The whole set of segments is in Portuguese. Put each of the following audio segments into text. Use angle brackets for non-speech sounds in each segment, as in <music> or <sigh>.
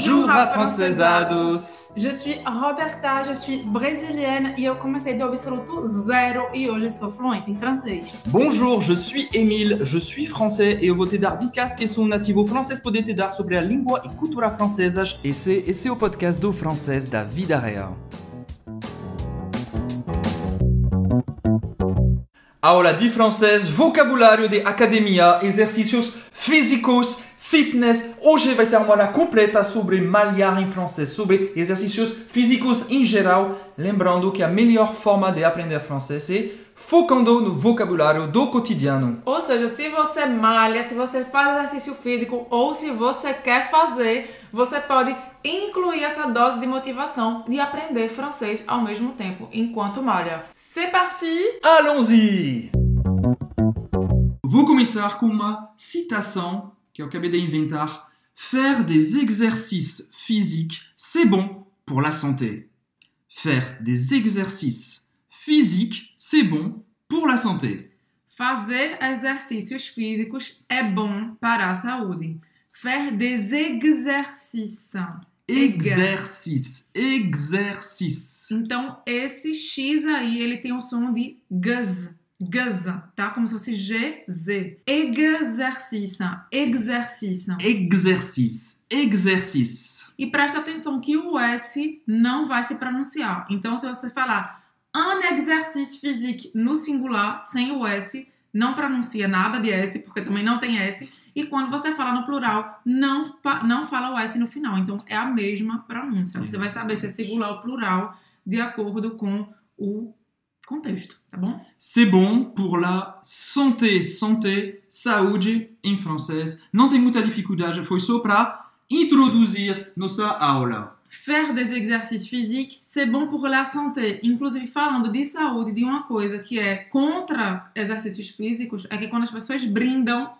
Bonjour, afrancesados! Je suis Roberta, je suis brésilienne e eu comecei do absoluto zero e hoje sou fluente em francês. Bonjour, je suis Émile, je suis français e eu vou te dar dicas que sou nativo francês poder te dar sobre a língua e cultura francesas. Esse, esse é o podcast do francês da vida real. Aula de francês, vocabulário de academia, exercícios físicos, fitness. Hoje vai ser uma aula completa sobre malhar em francês, sobre exercícios físicos em geral. Lembrando que a melhor forma de aprender francês é focando no vocabulário do cotidiano. Ou seja, se você malha, se você faz exercício físico ou se você quer fazer, você pode incluir essa dose de motivação de aprender francês ao mesmo tempo enquanto malha. C'est parti! Allons-y! Vou começar com uma citação que eu acabei de inventar. Faire des exercices physiques, c'est bon pour la santé. Faire des exercices physiques, c'est bon pour la santé. Fazer exercícios físicos é bom para a saúde. Faire des exercices. Exercice, exercice. Então, esse X aí, ele tem o som de gaz. Gaz, tá? Como se fosse GZ. Exercício, exercício. Exercice, exercice. E presta atenção que o S não vai se pronunciar. Então, se você falar un exercice physique no singular, sem o S, não pronuncia nada de S, porque também não tem S. E quando você fala no plural, não, não fala o S no final. Então, é a mesma pronúncia. Você vai saber se é singular ou plural de acordo com o contexto, tá bom? C'est bon pour la santé. Santé, saúde em francês. Não tem muita dificuldade, foi só para introduzir nossa aula. Faire des exercices physiques, c'est bon pour la santé. Inclusive, falando de saúde, de uma coisa que é contra exercícios físicos, é que quando as pessoas brindam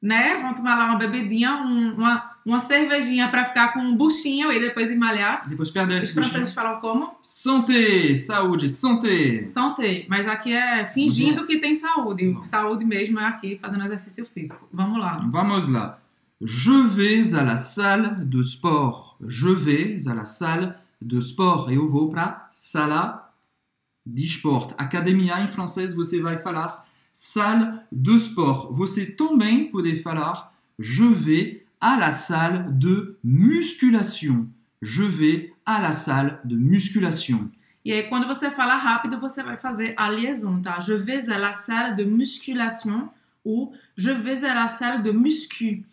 né? Vão tomar lá uma bebedinha, um, uma, uma cervejinha para ficar com um buchinho e depois emmalhar. Depois perder Os franceses falam como? Santé, saúde, santé. Santé, mas aqui é fingindo que tem saúde. Bom. Saúde mesmo é aqui fazendo exercício físico. Vamos lá. Vamos lá. Je vais à la salle de sport. Je vais à la salle de sport. Eu vou para sala de sport. Academia em francês você vai falar salle de sport. Você também pode falar je vais à la salle de musculation. Je vais à la salle de musculation. E aí, quando você fala rápido, você vai fazer a liaison, tá? Je vais à la salle de musculation ou je vais à la salle de muscu.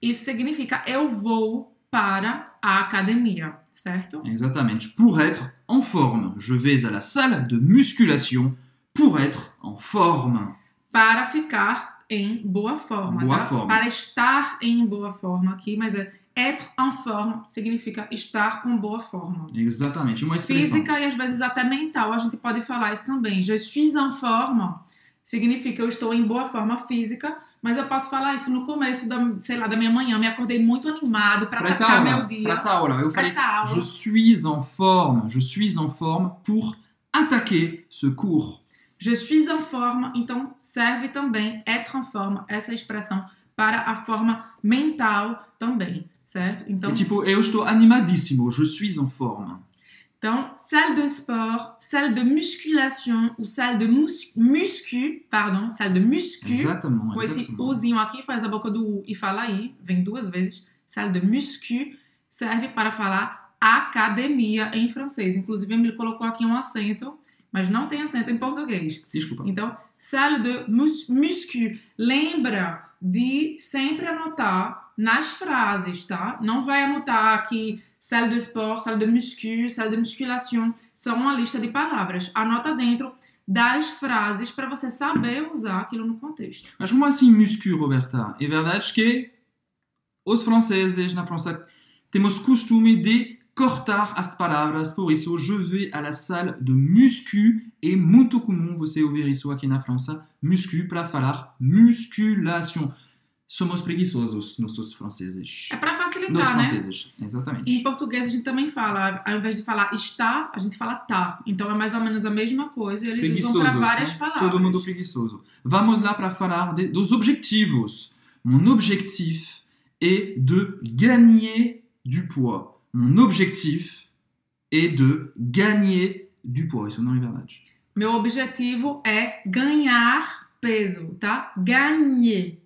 Isso significa eu vou para a academia, certo? Exatamente. Pour être en forme. Je vais à la salle de musculation pour être en forme para ficar em boa forma, boa tá? forma. Para estar em boa forma aqui, mas é être en forme significa estar com boa forma. Exatamente, uma expressão. Física e às vezes até mental, a gente pode falar isso também. Je suis en forme significa eu estou em boa forma física, mas eu posso falar isso no começo da, sei lá, da minha manhã, me acordei muito animado para atacar meu dia. Para essa aula, eu falei, je suis en forme, je suis en forme pour attaquer ce cours. Je suis en forme, então serve também être en forme, essa expressão para a forma mental também, certo? Então, é tipo, eu estou animadíssimo, je suis en forme. Então, salle de sport, salle de musculation ou salle de mus muscu, pardon, salle de muscu. Exatamente. Com esse uzinho aqui, faz a boca do U e fala aí, vem duas vezes. Salle de muscu serve para falar academia em francês. Inclusive, ele colocou aqui um acento mas não tem acento em português. Desculpa. Então, salle de mus muscu. Lembra de sempre anotar nas frases, tá? Não vai anotar aqui salle de sport, salle de muscu, salle de musculation. Só uma lista de palavras. Anota dentro das frases para você saber usar aquilo no contexto. Mas como assim muscu, Roberta? É verdade que os franceses na França temos costume de cortar as palavras, por isso je vais à la salle de muscu. É muito comum você ouvir isso aqui na França, muscu para falar musculação. Somos preguiçosos, nossos franceses. É para facilitar, Nos né? franceses, exatamente. Em português a gente também fala, ao invés de falar está, a gente fala tá. Então é mais ou menos a mesma coisa e eles usam para várias né? palavras. Todo mundo preguiçoso. Vamos lá para falar de, dos objetivos. Mon objectif est de gagner du poids. Mon objectif est de gagner du poids. Isso não é verdade. Meu objetivo é ganhar peso, tá? Ganhe.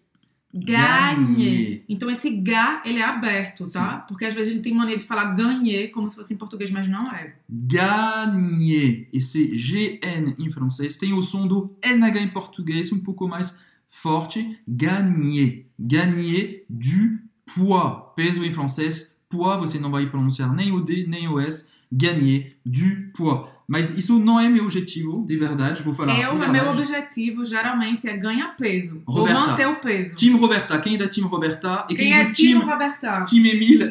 Ganhe. Ganhe. Então esse ga, ele é aberto, tá? Porque às vezes a gente tem mania de falar ganhe como se fosse em português, mas não é. Gagner. Esse GN em francês tem o som do NH em português um pouco mais forte. Gagner. Gagner du poids. Peso em francês. Poids, você não vai pronunciar nem o D nem o S. Gagner du poids. Mas isso não é meu objetivo, de verdade. Vou falar. Eu, de meu verdade. objetivo geralmente é ganhar peso. Ou Roberta. manter o peso. Team Roberta. Quem é da Team Roberta? E Quem quem é Team Roberta? Team Emile,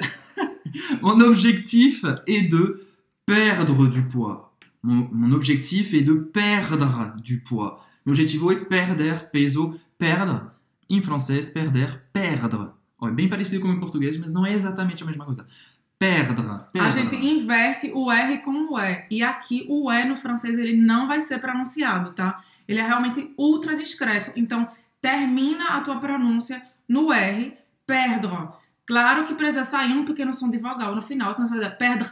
<laughs> mon objectif est de perdre du poids. Mon, mon objectif est de perdre du poids. Meu objetivo é perder peso. Perdre, em francês, perder, perdre. Ó, é bem parecido com o português, mas não é exatamente a mesma coisa. Perdre. perdre. A gente inverte o R com o E. E aqui o E no francês ele não vai ser pronunciado, tá? Ele é realmente ultra discreto. Então, termina a tua pronúncia no R, perdre. Claro que precisa sair um pequeno som de vogal no final, senão você vai dizer perdre.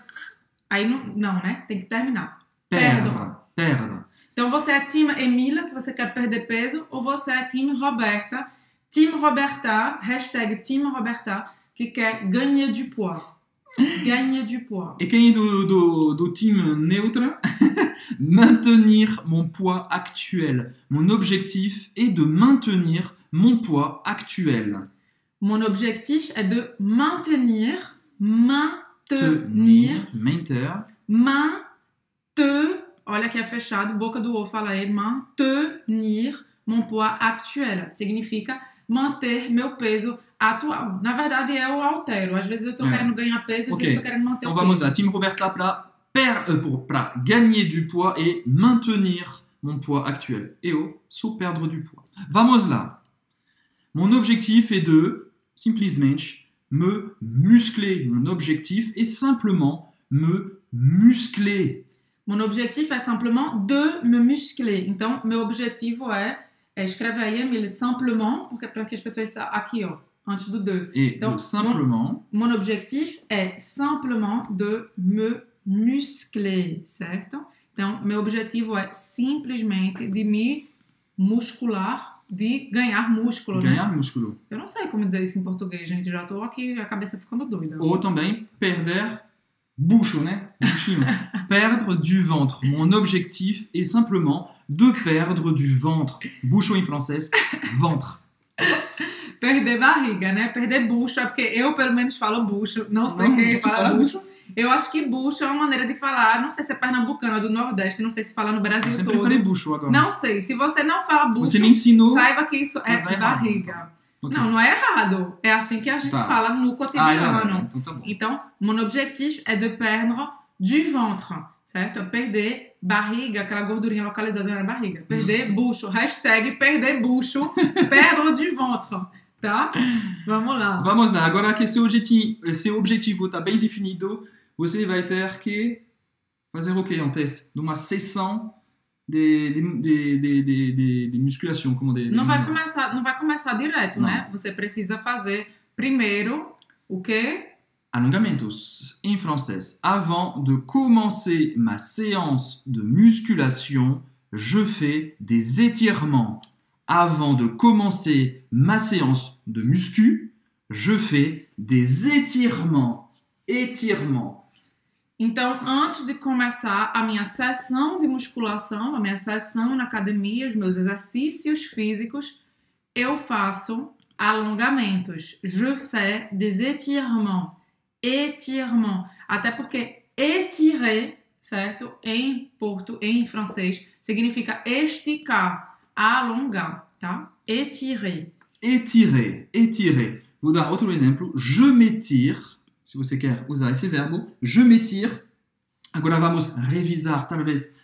Aí não, não, né? Tem que terminar. Perdre. Perdre. Então você é time Emília, que você quer perder peso, ou você é time Roberta, time Roberta, hashtag time Roberta, que quer ganhar du poids. <laughs> Ganhar du poids. E quem é do, do, do time neutre? <laughs> Maintenir mon poids actuel. Mon objectif est de maintenir mon poids actuel. Mon objectif est de maintenir, maintenir, Mainter. maintenir, olha que é fechado, boca do O fala aí, maintenir mon poids actuel. Significa manter meu peso atual. Na verdade, eu altero. Às vezes eu tô É. querendo ganhar peso, às Ok. vezes eu tô querendo manter Então o vamos peso. là. Team Roberta para, per, euh, pour, para gagner du poids et maintenir mon poids actuel. Et oh, sous perdre du poids. Vamos là. Mon objectif est de, simplesmente, me muscler. Mon objectif est simplement me muscler. Mon objectif é simplement de me muscler. Então, meu objetivo é, é escrever aí, simplement, porque para que as pessoas sa- aqui, ó, antes do de. Et Donc, simplement, Mon objectif é simplement de me muscler, certo? Então, meu objetivo é simplesmente de me muscular, de ganhar músculo, né? ganhar músculo. Eu não sei como dizer isso em português, gente. Já tô aqui, a cabeça ficando doida. Ou também perder bucho, né? Buchinho. <laughs> perdre du ventre. Mon objectif est simplement de perdre du ventre. Bucho em francês, ventre. Perder barriga, né? Perder bucho, é porque eu pelo menos falo bucho. Não sei Não, quem fala fala bucho. Eu acho que bucho é uma maneira de falar, não sei se é pernambucana do Nordeste, não sei se fala no Brasil Sempre todo. falei bucho agora. Não sei. Se você não fala bucho, Você me ensinou. saiba que isso é é errado. Não, não é errado. É assim que a gente Tá. fala no Ah, é cotidiano. verdade. Então tá bom. Então, mon objectif é de perdre du ventre, certo? É perder barriga, aquela gordurinha localizada na barriga. Perder bucho. Hashtag perder bucho. <laughs> perdre du ventre. Tá? Vamos lá. Vamos lá. Agora que seu objetivo, seu objetivo está bem definido, você vai ter que fazer o que antes? Numa sessão de, de, de, de, de, musculação, como de, de Não vai começar, não vai começar direto, Não. né? Você precisa fazer primeiro o quê? Alongamentos em francês. Avant de commencer ma séance de musculation, je fais des étirements. Avant de commencer ma séance de muscu, je fais des étirements. Étirements. Então, antes de começar a minha sessão de musculação, a minha sessão na academia, os meus exercícios físicos, eu faço alongamentos. Je fais des étirements. Étirements. Até porque étirer, certo? Em porto, em francês, significa esticar, alongar, tá? Étirer. Étirer, étirer. Vou dar outro exemplo. Je m'étire. Se você quer usar esse verbo, je m'étire. Agora vamos revisar, talvez.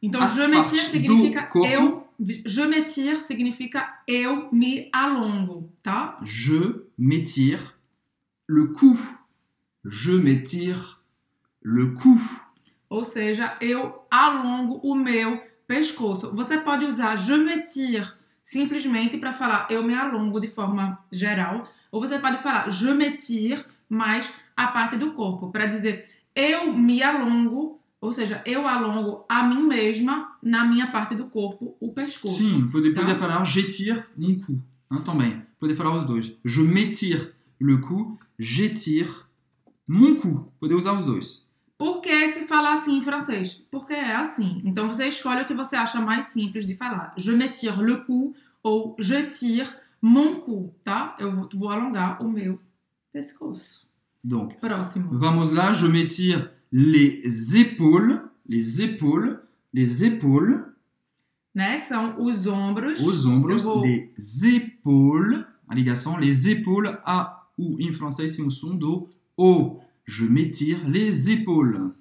Então, je m'étire significa eu. Je m'étire significa eu me alongo, tá? Je m'étire le cou. Je m'étire le cou. Ou seja, eu alongo o meu pescoço. Você pode usar je m'étire simplesmente para falar eu me alongo de forma geral, ou você pode falar je m'étire mais a parte do corpo. Para dizer, eu me alongo, ou seja, eu alongo a mim mesma na minha parte do corpo, o pescoço. Sim, pode, Tá. pode falar j'étire mon cou. Hein, também. Pode falar os dois. Je m'étire le cou, j'étire mon cou. Pode usar os dois. Por que se fala assim em francês? Porque é assim. Então você escolhe o que você acha mais simples de falar. Je m'étire le cou ou je tire mon cou, tá? Eu vou alongar o meu pescoço. Donc, vamos lá. Je m'étire les épaules, les épaules, les épaules, Né? São os ombros. os ombros, vou- les épaules. A ligação, les épaules, A, U. Em francês, tem o som do O. Je m'étire les épaules.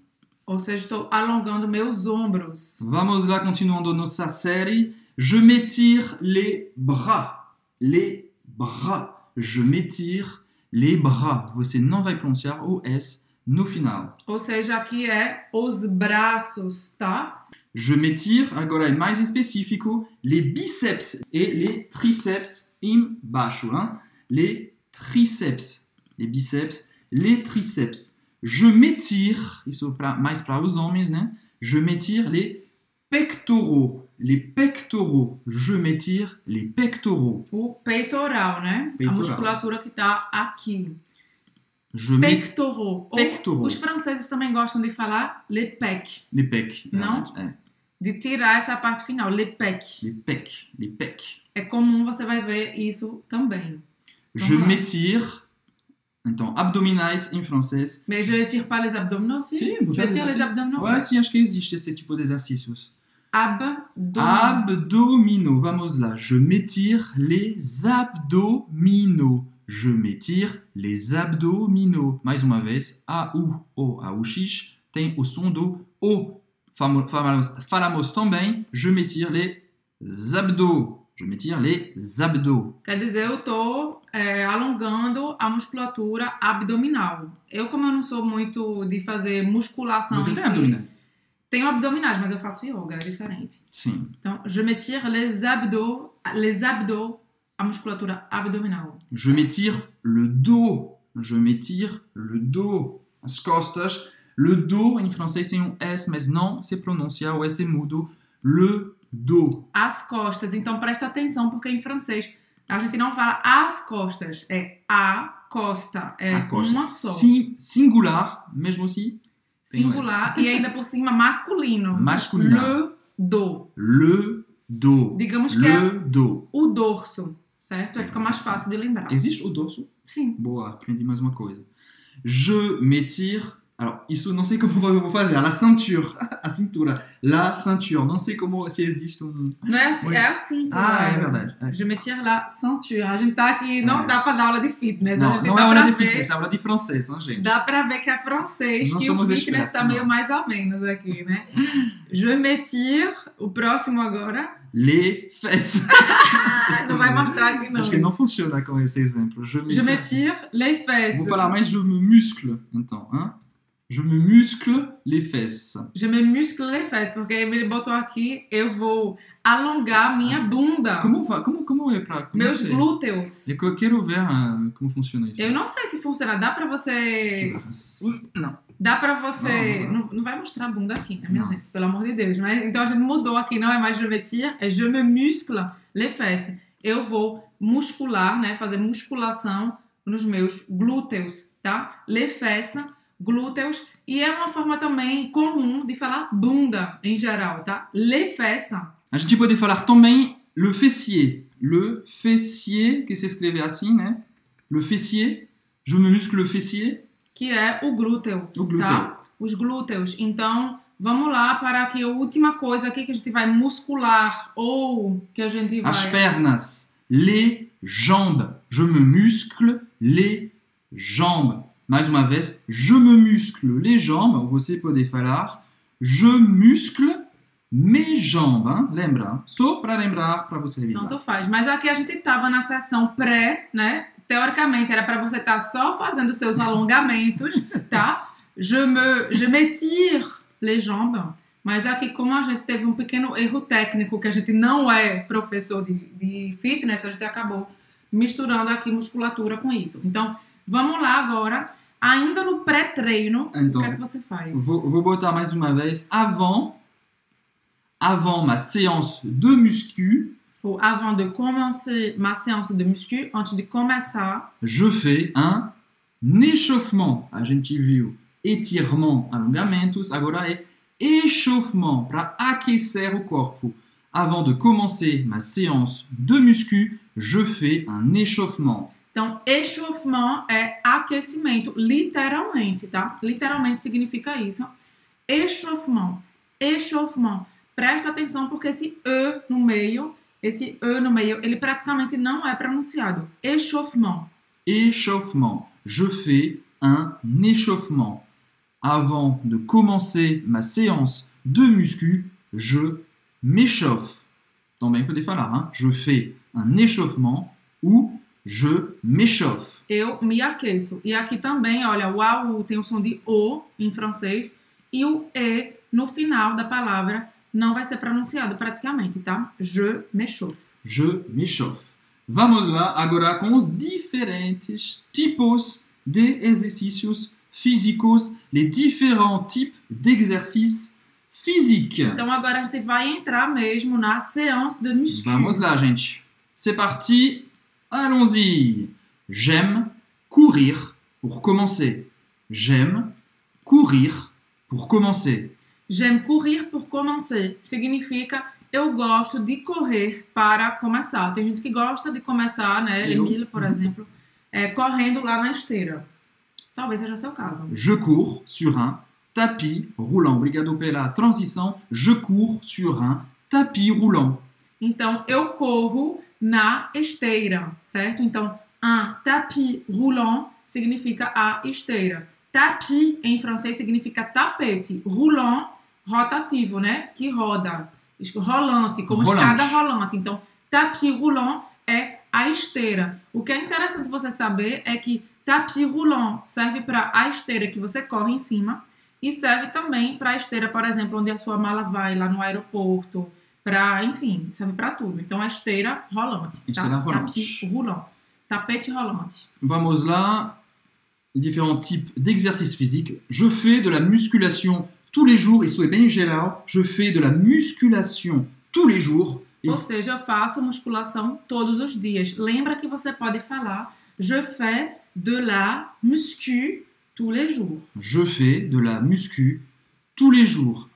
Ou seja, estou alongando meus ombros. Vamos lá, continuando nossa série. Je m'étire les bras. Les bras. Je m'étire les bras. Você não vai pronunciar o S no final. Ou seja, aqui é os braços, tá? Je m'étire, agora é mais específico, les biceps e les triceps embaixo. Hein? Les triceps. Les biceps, les triceps. Je m'étire, isso pra, mais para os homens, né? Je m'étire les pectoraux. Les pectoraux. Je m'étire les pectoraux. O peitoral, né? Peitoral. A musculatura que tá aqui. Je Pectoraux. Pectoraux. Os franceses também gostam de falar les pecs. les pecs. Não? É, De tirar essa parte final, les pecs. les pecs. Les pecs. É comum, você vai ver isso também. Je Vamos lá. m'étire. Então, abdominais em francês. Mais je ne tire pas les abdominaux Sim, peut Je tire les abdominaux Ouais, sim, acho que existe esse tipo de exercícios. Abdominaux. Abdominaux, vamos lá. Je m'étire les abdominaux. Je m'étire les abdominaux. Mais uma vez, A, U, O, A, U, X tem o som do O. Falamos, falamos também, je m'étire les abdos. Je m'étire les abdos. Quer dizer, eu tô é, alongando a musculatura abdominal. Eu, como eu não sou muito de fazer musculação Você em tem si, abdominais? Tenho abdominais, mas eu faço yoga, é diferente. Sim. Então, je me tire les abdos, les abdos, a musculatura abdominal. Je m'étire le dos. Je m'étire le dos. As costas. Le dos, em francês, tem um S, mas não se pronuncia o S mudo. Le dos. As costas, então presta atenção, porque em francês a gente não fala as costas, é a costa, é A costa. uma só. Sim- singular, mesmo assim. Singular e ainda por cima masculino. Masculino. Le dos. Le dos. Digamos que é Le dos. o dorso, certo? Aí fica mais fácil de lembrar. Existe o dorso? Sim. Boa, aprendi mais uma coisa. Je m'étire. Alors, isso não sei como eu vou fazer. La ceinture. <laughs> A cintura. La ceinture. Não sei como, se existe um... Não é assim, é assim. Ah, é verdade. É. Je me tire la ceinture. A gente tá aqui, não É. dá pra dar aula de fitness. a Não, gente não dá é aula de ver. fitness, é aula de francês, hein, gente? Dá pra ver que é francês, Não que o fitness expertos, tá meio mais ou menos aqui, né? Je me tire, o próximo agora. Les fesses. <laughs> Não vai mostrar aqui não. Acho que não funciona com esse exemplo. Je me Je me tire les fesses. Vou falar mais je me muscle, então. Hein? Je me muscle les fesses. Je me muscle les fesses, porque ele botou aqui, eu vou alongar minha bunda. Como, como, como é pra... como Meus glúteos. É que Eu quero ver ah, como funciona isso. Eu não sei se funciona. Dá pra você. Assim? Não. Dá pra você. Não, Não, não. não vai mostrar a bunda aqui, né, minha gente? Pelo amor de Deus. Mas, então a gente mudou aqui, não é mais je me tire, é je me muscle les fesses. Eu vou muscular, né? Fazer musculação nos meus glúteos, tá? Les fesses, glúteos. E é uma forma também comum de falar bunda em geral, tá? Les fesses. A gente pode falar também le fessier. Le fessier, que se escreve assim, né? Le fessier. Je me muscle le fessier. que é o glúteo. O glúteo. Tá? Os glúteos. Então, vamos lá para que a última coisa aqui que a gente vai muscular ou que a gente vai. As pernas. Les jambes. Je me muscle les jambes. Mais uma vez, je me muscle les jambes. Você pode falar je muscle mes jambes. Hein? Lembra? Só para lembrar, para você revisar. Tu faz. Mas aqui a gente tava na sessão pré, né? Teoricamente era para você estar só fazendo seus <laughs> alongamentos, tá? Je me, je m'étire les jambes. Mas aqui, como a gente teve um pequeno erro técnico, que a gente não é professor de, de fitness, a gente acabou misturando aqui musculatura com isso. Então, vamos lá agora Ainda no pré-treino, o Então, que é que você faz? vou, vou botar mais uma vez. Avant, avant ma séance de muscu, Ou avant de commencer ma séance de muscu, antes de começar, je fais un échauffement. A gente viu étirement, alongamentos, agora é échauffement, para aquecer o corpo. Avant de commencer ma séance de muscu, je fais un échauffement. Então, échauffement é aquecimento, literalmente, tá? Literalmente significa isso. Échauffement, échauffement. Presta atenção porque esse E no meio, esse E no meio, ele praticamente não é pronunciado. Échauffement. Échauffement. Je fais un échauffement. Avant de commencer ma séance de muscu, je m'échauffe. Também pode falar, hein? Je fais un échauffement ou je m'échauffe. Eu me aqueço. E aqui também, olha, o AU tem o som de O em francês e o E no final da palavra não vai ser pronunciado praticamente, tá? Je m'échauffe. Je m'échauffe. Vamos lá agora com os diferentes tipos de exercícios físicos, les différents types d'exercices physiques. Então agora a gente vai entrar mesmo na séance de muscu. Vamos lá, gente. C'est parti. Allons-y. J'aime courir pour commencer. J'aime courir pour commencer. J'aime courir pour commencer. Significa eu gosto de correr para começar. Tem gente que gosta de começar, né? Eu? Emília, por exemplo, é, correndo lá na esteira. Talvez seja seu caso. Je cours sur un tapis roulant. Obrigado pela transição. Je cours sur un tapis roulant. Então, eu corro na esteira, certo? Então, un tapis roulant significa a esteira. Tapis em francês significa tapete. Roulant, rotativo, né? Que roda. Rolante, como Rolante. escada rolante. Então, tapis roulant é a esteira. O que é interessante você saber é que tapis roulant serve para a esteira que você corre em cima e serve também para a esteira, por exemplo, onde a sua mala vai lá no aeroporto, para, enfim, serve para tudo. Então, a esteira rolante, tá? Esteira rolante. Tapis roulant, tapete rolante. Vamos lá. Différents types d'exercices physiques. Je fais de la musculation tous les jours. Isso é bem geral. Je fais de la musculation tous les jours. Ou seja, faço musculação todos os dias. Lembra que você pode falar je fais de la muscu tous les jours. je fais de la muscu tous les jours.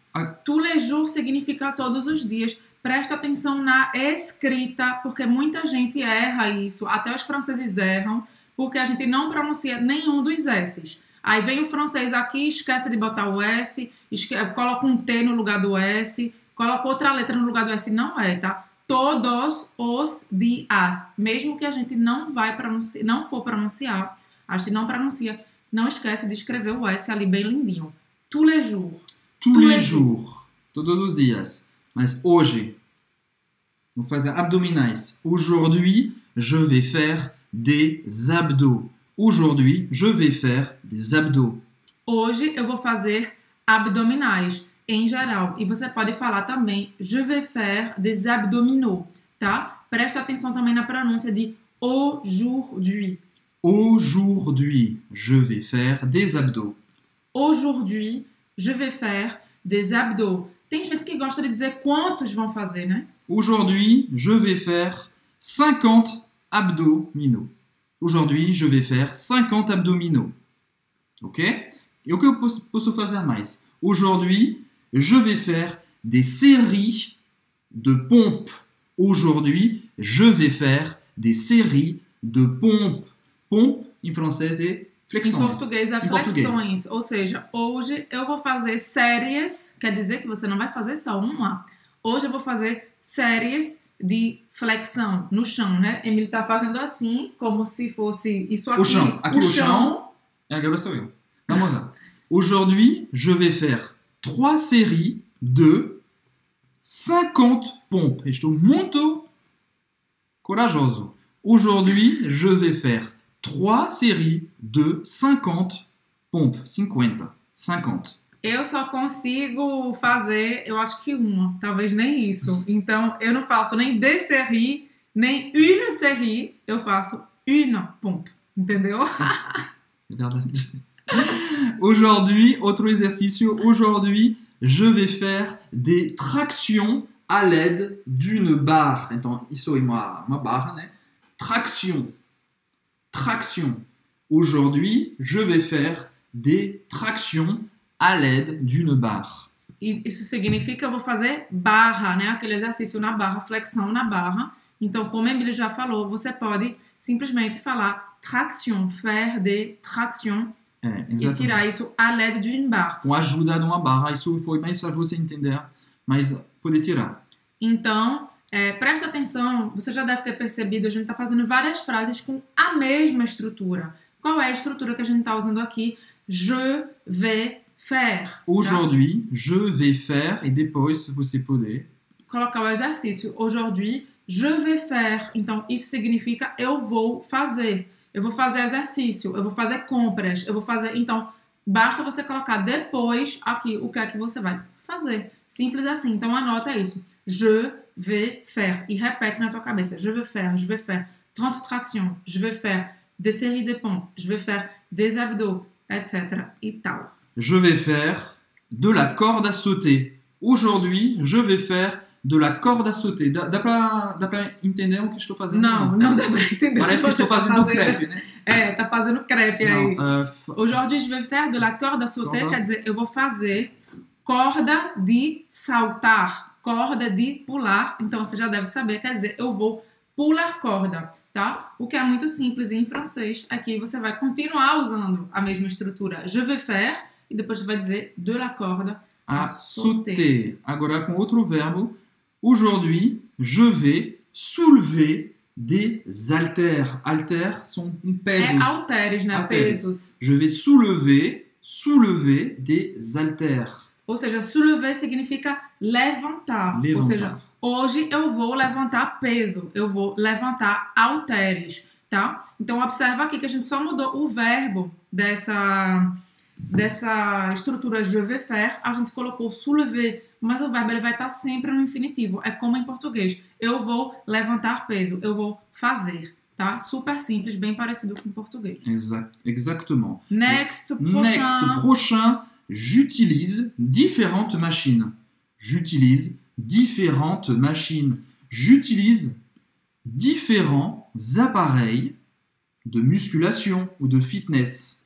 Tous les jours significa todos os dias. Presta atenção na escrita, porque muita gente erra isso. Até os franceses erram, porque a gente não pronuncia nenhum dos S's. Aí vem o francês aqui, esquece de botar o S, coloca um T no lugar do S, coloca outra letra no lugar do S. Não é, tá? Todos os dias. Mesmo que a gente não vai pronunciar, não for pronunciar, a gente não pronuncia, não esquece de escrever o S ali bem lindinho. Tous les jours. Tous, les jours. Todos os dias. Mas hoje, vou fazer abdominais. Aujourd'hui, je vais faire des abdos. Aujourd'hui, je vais faire des abdos. Hoje eu vou fazer abdominais em geral. E você pode falar também je vais faire des abdominaux, tá? Presta atenção também na pronúncia de aujourd'hui. Aujourd'hui, je vais faire des abdos. Aujourd'hui, je vais faire des abdos. Tem gente que gosta de? Aujourd'hui, je vais faire 50 abdominaux. Aujourd'hui, je vais faire 50 abdominaux. Ok? E o que eu posso, posso fazer mais? Aujourd'hui, je vais faire des séries de pompes. Aujourd'hui, je vais faire des séries de pompes. Pompe, em francês, é Em flexões. português é Em português. flexões. Ou seja, hoje eu vou fazer séries, quer dizer que você não vai fazer só uma. Hoje eu vou fazer séries de flexão no chão, né? Emílio tá fazendo assim, como se fosse isso aqui. O chão. Aqui o chão. E agora sou eu. Vamos lá. Aujourd'hui, je vais faire trois séries de 50 pompes. Estou muito corajoso. Aujourd'hui, je vais faire trois séries de 50 pompes. 50. 50. Eu só consigo fazer, eu acho que uma, talvez nem isso. Então, eu não faço nem des séries, nem une série, eu faço une pompe. Entendeu? <laughs> Aujourd'hui, autre exercicio. Aujourd'hui, je vais faire des tractions à l'aide d'une barre. Então, isso é uma, uma barra, né? Traction. Traction. Aujourd'hui, je vais faire des tractions à l'aide d'une barre. Isso significa vou fazer barra, né? Aquele exercício na barra, flexão na barra. Então, como a Emília já falou, você pode simplesmente falar traction, faire des tractions É, e exatamente. tirar isso à l'aide d'une barre. Com a ajuda de uma barra. Isso foi mais para você entender, mas poder tirar. Então, é, presta atenção, você já deve ter percebido, a gente está fazendo várias frases com a mesma estrutura. Qual é a estrutura que a gente está usando aqui? Je vais faire. tá? Aujourd'hui, je vais faire, e depois você poder. Colocar o exercício. Aujourd'hui, je vais faire. Então, isso significa eu vou fazer. Eu vou fazer exercício, eu vou fazer compras, eu vou fazer. Então, basta você colocar depois aqui o que é que você vai fazer. Simples assim. Então, anota isso. Je vais faire. E repete na tua cabeça. Je vais faire, je vais faire 30 tractions, je vais faire des séries de ponts, je vais faire des abdos, etc. e tal. Je vais faire de la corde à sauter. Aujourd'hui, je vais faire de la corde à sauter. Pra entender o que estou fazendo? Não, não dá pra entender. Parece que estou tá fazendo crepe, né? É, tá fazendo crepe aí. Não, uh, f- Aujourd'hui, je vais faire de la corde à sauter, Corda. quer dizer, eu vou fazer corda de saltar, corda de pular. Então você já deve saber, quer dizer, eu vou pular corda, tá? O que é muito simples em francês. Aqui você vai continuar usando a mesma estrutura. Je vais faire e depois você vai dizer de la corde à à sauter. sauter. Agora com outro verbo. Aujourd'hui, je vais soulever des haltères. Haltères são um pesos. É halteres, né? Halteres. Pesos. Je vais soulever, soulever des haltères. Ou seja, soulever significa levantar. Ou Levantar. seja, hoje eu vou levantar peso, eu vou levantar halteres, tá? Então observa aqui que a gente só mudou o verbo dessa dessa estrutura je vais faire, a gente colocou soulever, mas o verbo ele vai estar sempre no infinitivo. É como em português. Eu vou levantar peso, eu vou fazer, tá? Super simples, bem parecido com português. Exact, exactement. Next, prochain. Next, prochain, j'utilise différentes machines. J'utilise différentes machines. J'utilise différents appareils de musculation ou de fitness.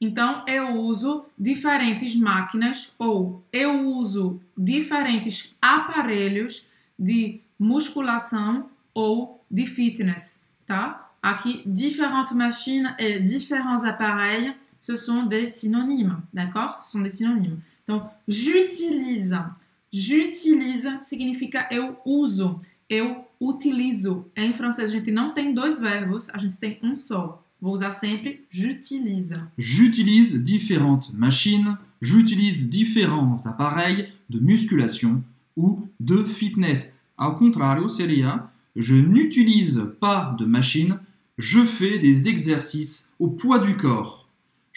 Então, eu uso diferentes máquinas ou eu uso diferentes aparelhos de musculação ou de fitness, tá? Aqui, différentes machines et différents appareils, ce sont des synonymes, d'accord? Ce sont des synonymes. Então, j'utilise. J'utilise significa eu uso, eu utilizo. Em francês, a gente não tem dois verbos, a gente tem um só. Vou usar sempre j'utilise. J'utilise différentes machines. J'utilise différents appareils de musculation ou de fitness. Ao contrário, seria je n'utilise pas de machine. Je fais des exercices au poids du corps.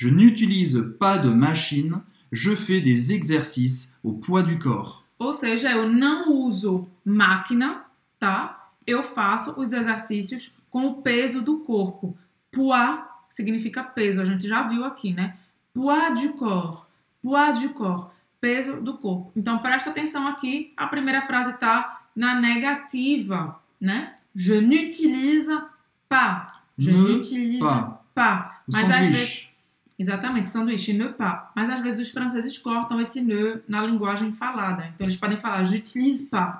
Je n'utilise pas de machine. Je fais des exercices au poids du corps. Ou seja, eu não uso máquina, tá? Eu faço os exercícios com o peso do corpo. Poids significa peso, a gente já viu aqui, né? Poids du corps. Poids du corps. Peso do corpo. Então presta atenção aqui, a primeira frase tá na negativa, né? Je n'utilise pas. Je n'utilise pas. pas. Mas às vezes Exatamente, sanduíche, ne pas. Mas às vezes os franceses cortam esse ne na linguagem falada. Então eles podem falar j'utilise pas,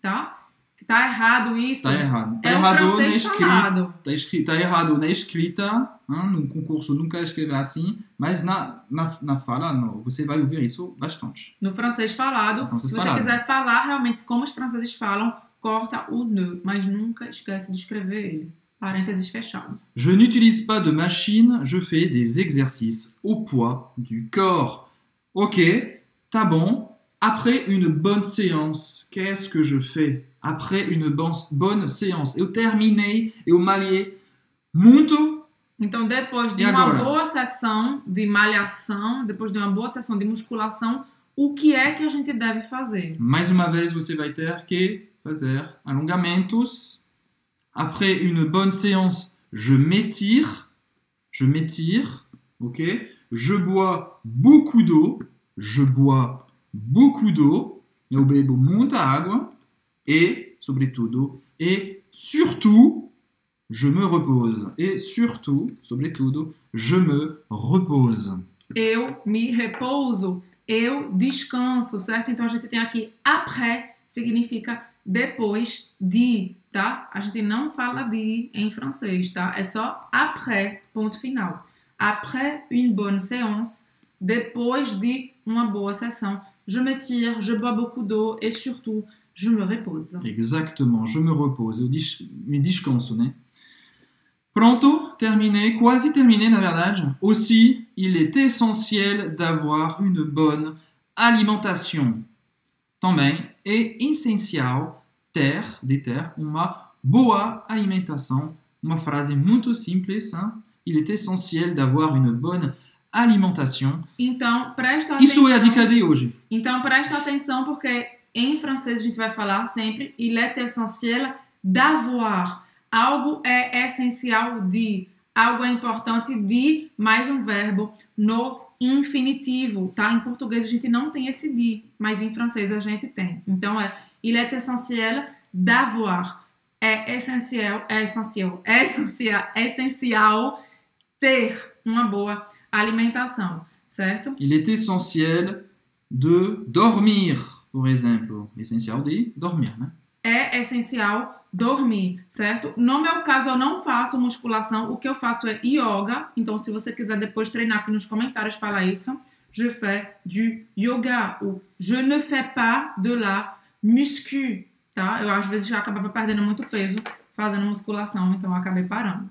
tá? Tá errado isso. Tá errado. Tá É errado francês escrita. falado. Tá, escrito, tá errado na escrita, hein, no concurso nunca escrever assim, mas na, na, na fala não, você vai ouvir isso bastante. No francês falado, No francês se você falado. quiser falar realmente como os franceses falam, corta o ne, mas nunca esquece de escrever ele. Parênteses. Je n'utilise pas de machine, je fais des exercices au poids du corps. Ok, tá bom. Après une bonne séance, qu'est-ce que je fais? Après une bon- bonne séance, eu terminei, eu malhei muito. Então, depois de E uma boa sessão de malhação, depois de uma boa sessão de musculação, o que é que a gente deve fazer? Mais uma vez, você vai ter que fazer alongamentos. Après une bonne séance, je m'étire. Je m'étire. Ok Je bois beaucoup d'eau. Je bois beaucoup d'eau. Eu bebo muita água. Et, sobretudo, et surtout, je me repose. Et surtout, sobretudo, je me repose. Eu me repouso. Eu descanso, certo? Então a gente tem aqui après, significa depois de, tá? A gente não fala de em francês, tá? É só après, ponto final. Après une bonne séance, depois de uma boa sessão, je me tire, je bois beaucoup d'eau et surtout, je me repose. Exactement, je me repose. Me descanso, né? Pronto, terminé, quasi terminé na verdade. Aussi, il est essentiel d'avoir une bonne alimentation. Também é essencial ter, de ter uma boa alimentação. Uma frase muito simples, hein? Il est essentiel d'avoir une bonne alimentation. Então, presta atenção. Isso é a dica de hoje. Então, presta atenção porque em francês a gente vai falar sempre il est essentiel d'avoir. Algo é essencial de, algo é importante de, mais um verbo no infinitivo, tá? Em português a gente não tem esse de, mas em francês a gente tem. Então é il est essentiel d'avoir. É essencial, é essencial, é essencial, é essencial ter uma boa alimentação, certo? Il est essentiel de dormir, por exemplo. Essencial de dormir, né? é essencial dormir, certo? No meu caso, eu não faço musculação, o que eu faço é yoga. Então, se você quiser depois treinar aqui nos comentários, fala isso. Je fais du yoga ou je ne fais pas de la muscu, tá? Eu às vezes já acabava perdendo muito peso fazendo musculação, então eu acabei parando.